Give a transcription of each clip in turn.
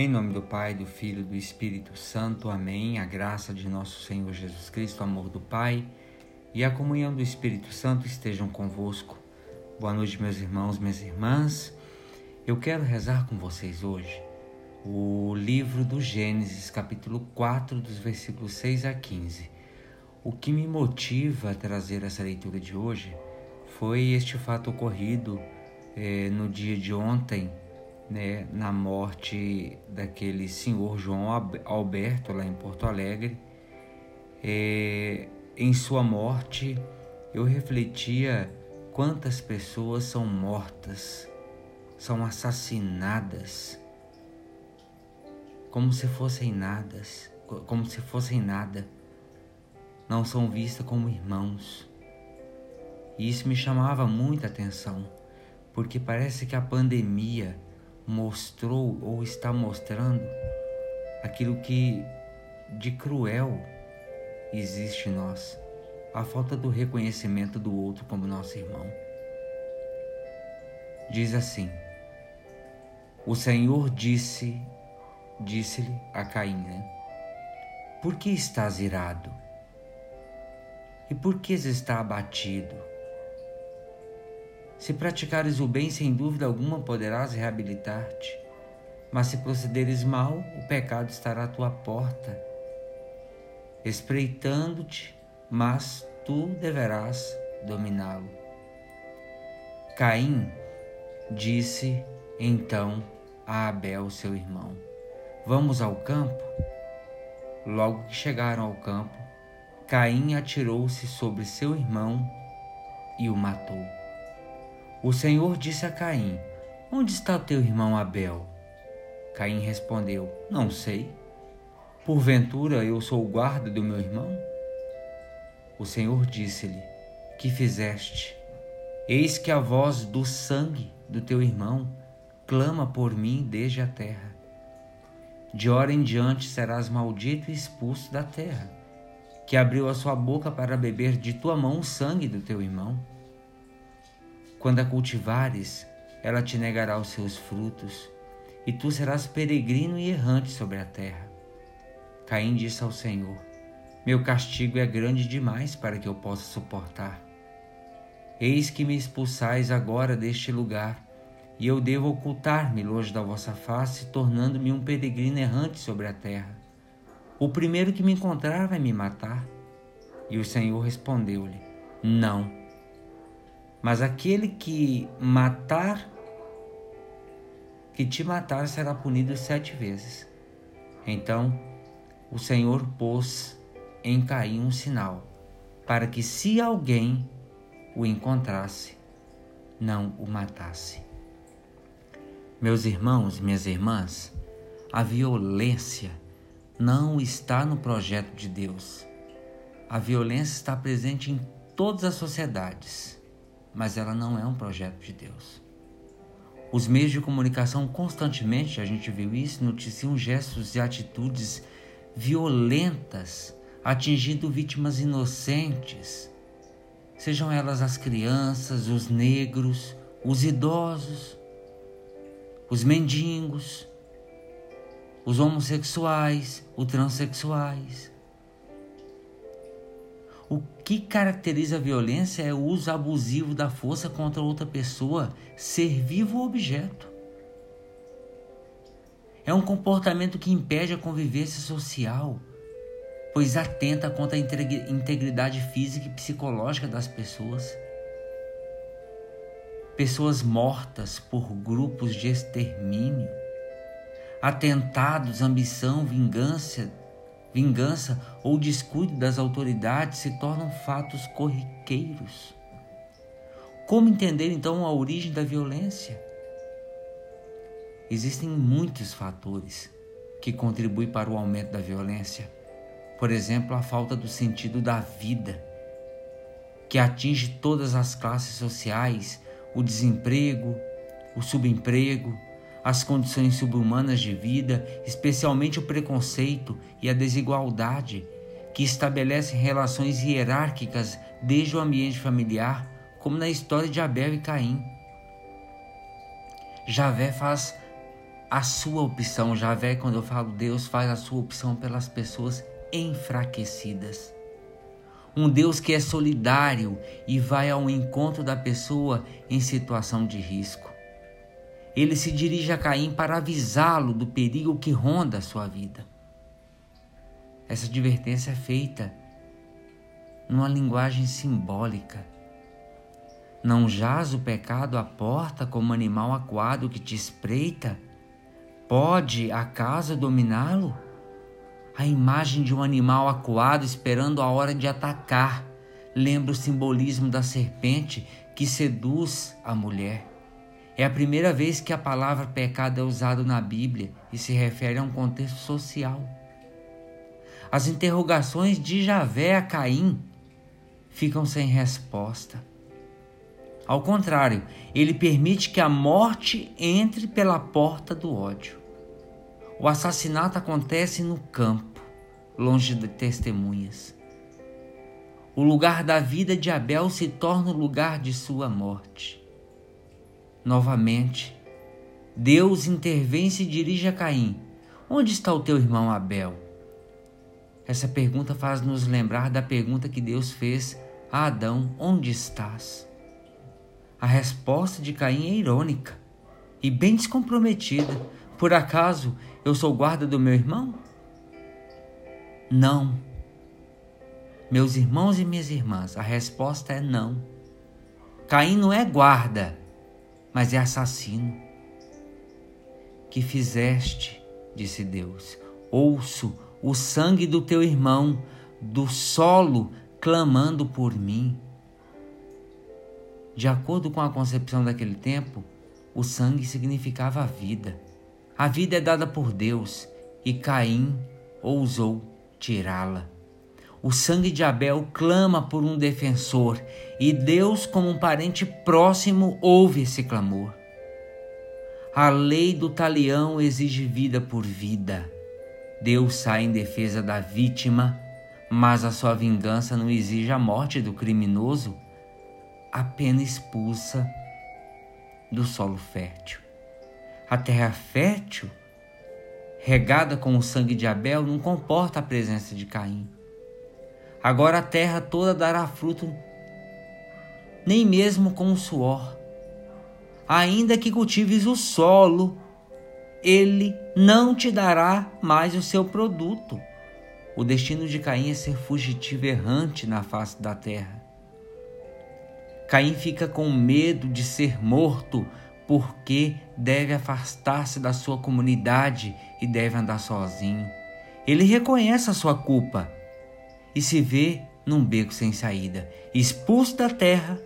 Em nome do Pai, do Filho e do Espírito Santo. Amém. A graça de nosso Senhor Jesus Cristo, o amor do Pai e a comunhão do Espírito Santo estejam convosco. Boa noite, meus irmãos, minhas irmãs. Eu quero rezar com vocês hoje o livro do Gênesis, capítulo 4, dos versículos 6 a 15. O que me motiva a trazer essa leitura de hoje foi este fato ocorrido eh, no dia de ontem, né, na morte daquele senhor João Alberto lá em Porto Alegre. É, em sua morte, eu refletia quantas pessoas são mortas, são assassinadas, como se fossem nada, como se fossem nada, não são vistas como irmãos. E isso me chamava muita atenção, porque parece que a pandemia mostrou ou está mostrando aquilo que de cruel existe em nós, a falta do reconhecimento do outro como nosso irmão. Diz assim: O Senhor disse, disse-lhe a Caim, né? Por que estás irado? E por que está abatido? Se praticares o bem, sem dúvida alguma poderás reabilitar-te. Mas se procederes mal, o pecado estará à tua porta, espreitando-te, mas tu deverás dominá-lo. Caim disse então a Abel, seu irmão: Vamos ao campo? Logo que chegaram ao campo, Caim atirou-se sobre seu irmão e o matou. O Senhor disse a Caim: Onde está teu irmão Abel? Caim respondeu: Não sei. Porventura eu sou o guarda do meu irmão? O Senhor disse-lhe: Que fizeste? Eis que a voz do sangue do teu irmão clama por mim desde a terra. De hora em diante serás maldito e expulso da terra, que abriu a sua boca para beber de tua mão o sangue do teu irmão. Quando a cultivares, ela te negará os seus frutos, e tu serás peregrino e errante sobre a terra. Caim disse ao Senhor: Meu castigo é grande demais para que eu possa suportar. Eis que me expulsais agora deste lugar, e eu devo ocultar-me longe da vossa face, tornando-me um peregrino errante sobre a terra. O primeiro que me encontrar vai me matar. E o Senhor respondeu-lhe: Não mas aquele que matar, que te matar, será punido sete vezes. Então o Senhor pôs em Caim um sinal, para que se alguém o encontrasse, não o matasse. Meus irmãos, minhas irmãs, a violência não está no projeto de Deus. A violência está presente em todas as sociedades mas ela não é um projeto de Deus. Os meios de comunicação constantemente, a gente viu isso, noticiam gestos e atitudes violentas atingindo vítimas inocentes, sejam elas as crianças, os negros, os idosos, os mendigos, os homossexuais, os transexuais. O que caracteriza a violência é o uso abusivo da força contra outra pessoa, ser vivo ou objeto. É um comportamento que impede a convivência social, pois atenta contra a integridade física e psicológica das pessoas. Pessoas mortas por grupos de extermínio, atentados, ambição, vingança vingança ou descuido das autoridades se tornam fatos corriqueiros. Como entender então a origem da violência? Existem muitos fatores que contribuem para o aumento da violência. Por exemplo, a falta do sentido da vida, que atinge todas as classes sociais, o desemprego, o subemprego, as condições subhumanas de vida, especialmente o preconceito e a desigualdade, que estabelecem relações hierárquicas desde o ambiente familiar, como na história de Abel e Caim. Javé faz a sua opção. Já vê quando eu falo Deus, faz a sua opção pelas pessoas enfraquecidas. Um Deus que é solidário e vai ao encontro da pessoa em situação de risco. Ele se dirige a Caim para avisá-lo do perigo que ronda a sua vida. Essa advertência é feita numa linguagem simbólica. Não jaz o pecado à porta como animal aquado que te espreita? Pode acaso dominá-lo? A imagem de um animal acuado esperando a hora de atacar lembra o simbolismo da serpente que seduz a mulher. É a primeira vez que a palavra pecado é usada na Bíblia e se refere a um contexto social. As interrogações de Javé a Caim ficam sem resposta. Ao contrário, ele permite que a morte entre pela porta do ódio. O assassinato acontece no campo, longe de testemunhas. O lugar da vida de Abel se torna o lugar de sua morte. Novamente, Deus intervém e se dirige a Caim: Onde está o teu irmão Abel? Essa pergunta faz nos lembrar da pergunta que Deus fez a Adão: Onde estás? A resposta de Caim é irônica e bem descomprometida. Por acaso eu sou guarda do meu irmão? Não. Meus irmãos e minhas irmãs, a resposta é não. Caim não é guarda, mas é assassino. Que fizeste, disse Deus, ouço o sangue do teu irmão do solo clamando por mim. De acordo com a concepção daquele tempo, o sangue significava a vida. A vida é dada por Deus e Caim ousou tirá-la. O sangue de Abel clama por um defensor e Deus, como um parente próximo, ouve esse clamor. A lei do talião exige vida por vida. Deus sai em defesa da vítima, mas a sua vingança não exige a morte do criminoso, apenas expulsa do solo fértil. A terra fértil, regada com o sangue de Abel, não comporta a presença de Caim. Agora a terra toda dará fruto, nem mesmo com o suor. Ainda que cultives o solo, ele não te dará mais o seu produto. O destino de Caim é ser fugitivo errante na face da terra. Caim fica com medo de ser morto porque deve afastar-se da sua comunidade e deve andar sozinho. Ele reconhece a sua culpa e se vê num beco sem saída. Expulso da terra,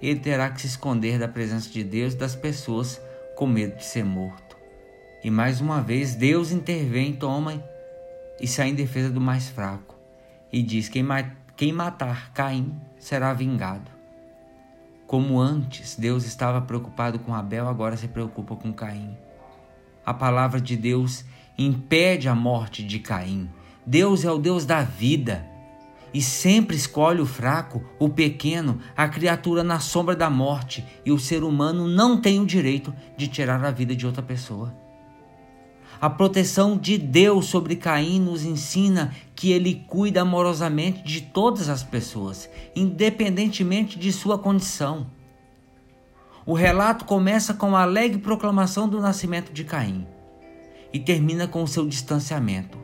ele terá que se esconder da presença de Deus e das pessoas com medo de ser morto. E mais uma vez Deus intervém, toma e sai em defesa do mais fraco e diz: quem, quem matar Caim será vingado. Como antes Deus estava preocupado com Abel, agora se preocupa com Caim. A palavra de Deus impede a morte de Caim. Deus é o Deus da vida e sempre escolhe o fraco, o pequeno, a criatura na sombra da morte, e o ser humano não tem o direito de tirar a vida de outra pessoa. A proteção de Deus sobre Caim nos ensina que ele cuida amorosamente de todas as pessoas, independentemente de sua condição. O relato começa com a alegre proclamação do nascimento de Caim e termina com seu distanciamento.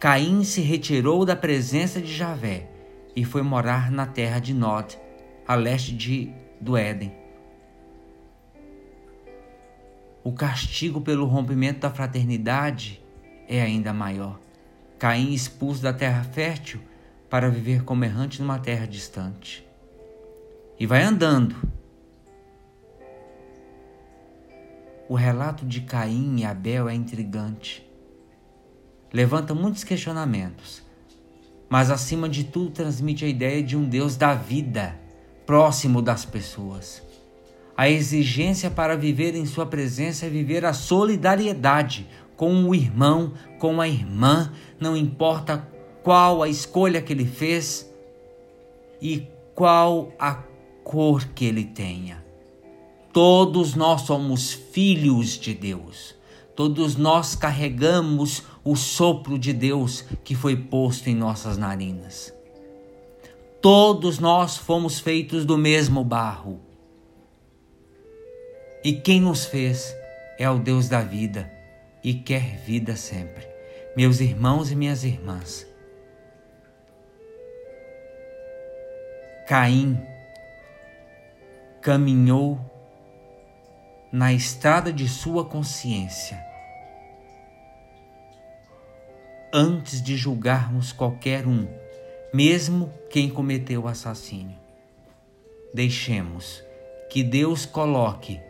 Caim se retirou da presença de Javé e foi morar na terra de Nod, a leste de, do Éden. o castigo pelo rompimento da fraternidade é ainda maior. Caim expulso da terra fértil para viver como errante numa terra distante. E vai andando. O relato de Caim e Abel é intrigante. Levanta muitos questionamentos, mas acima de tudo transmite a ideia de um Deus da vida, próximo das pessoas. A exigência para viver em Sua presença é viver a solidariedade com o irmão, com a irmã, não importa qual a escolha que ele fez e qual a cor que ele tenha. Todos nós somos filhos de Deus. Todos nós carregamos o sopro de Deus que foi posto em nossas narinas. Todos nós fomos feitos do mesmo barro. E quem nos fez é o Deus da vida e quer vida sempre. Meus irmãos e minhas irmãs, Caim caminhou na estrada de sua consciência antes de julgarmos qualquer um, mesmo quem cometeu o assassínio. Deixemos que Deus coloque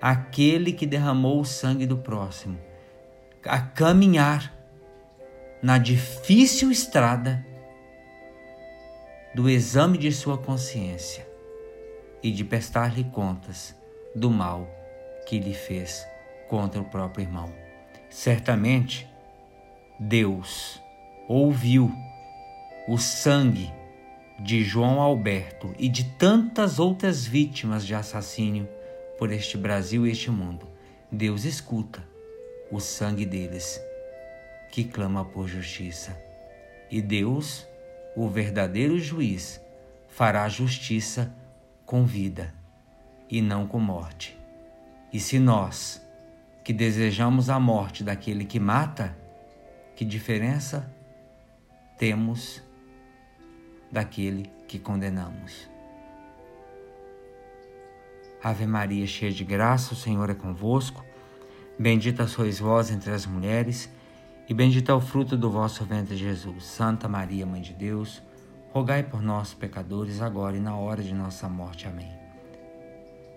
aquele que derramou o sangue do próximo a caminhar na difícil estrada do exame de sua consciência e de prestar-lhe contas do mal que lhe fez contra o próprio irmão. Certamente, Deus ouviu o sangue de João Alberto e de tantas outras vítimas de assassínio por este Brasil e este mundo. Deus escuta o sangue deles que clama por justiça. E Deus, o verdadeiro juiz, fará justiça com vida e não com morte. E se nós, que desejamos a morte daquele que mata, que diferença temos daquele que condenamos? Ave Maria, cheia de graça, o Senhor é convosco. Bendita sois vós entre as mulheres, e bendito é o fruto do vosso ventre, Jesus. Santa Maria, Mãe de Deus, rogai por nós, pecadores, agora e na hora de nossa morte. Amém.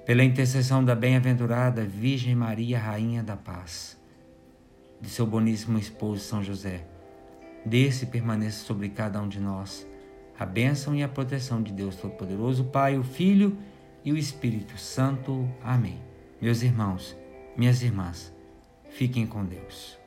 Pela intercessão da bem-aventurada Virgem Maria, Rainha da Paz, de seu boníssimo esposo São José, desce e permaneça sobre cada um de nós a bênção e a proteção de Deus Todo-Poderoso, Pai, o Filho e o Espírito Santo. Amém. Meus irmãos, minhas irmãs, fiquem com Deus.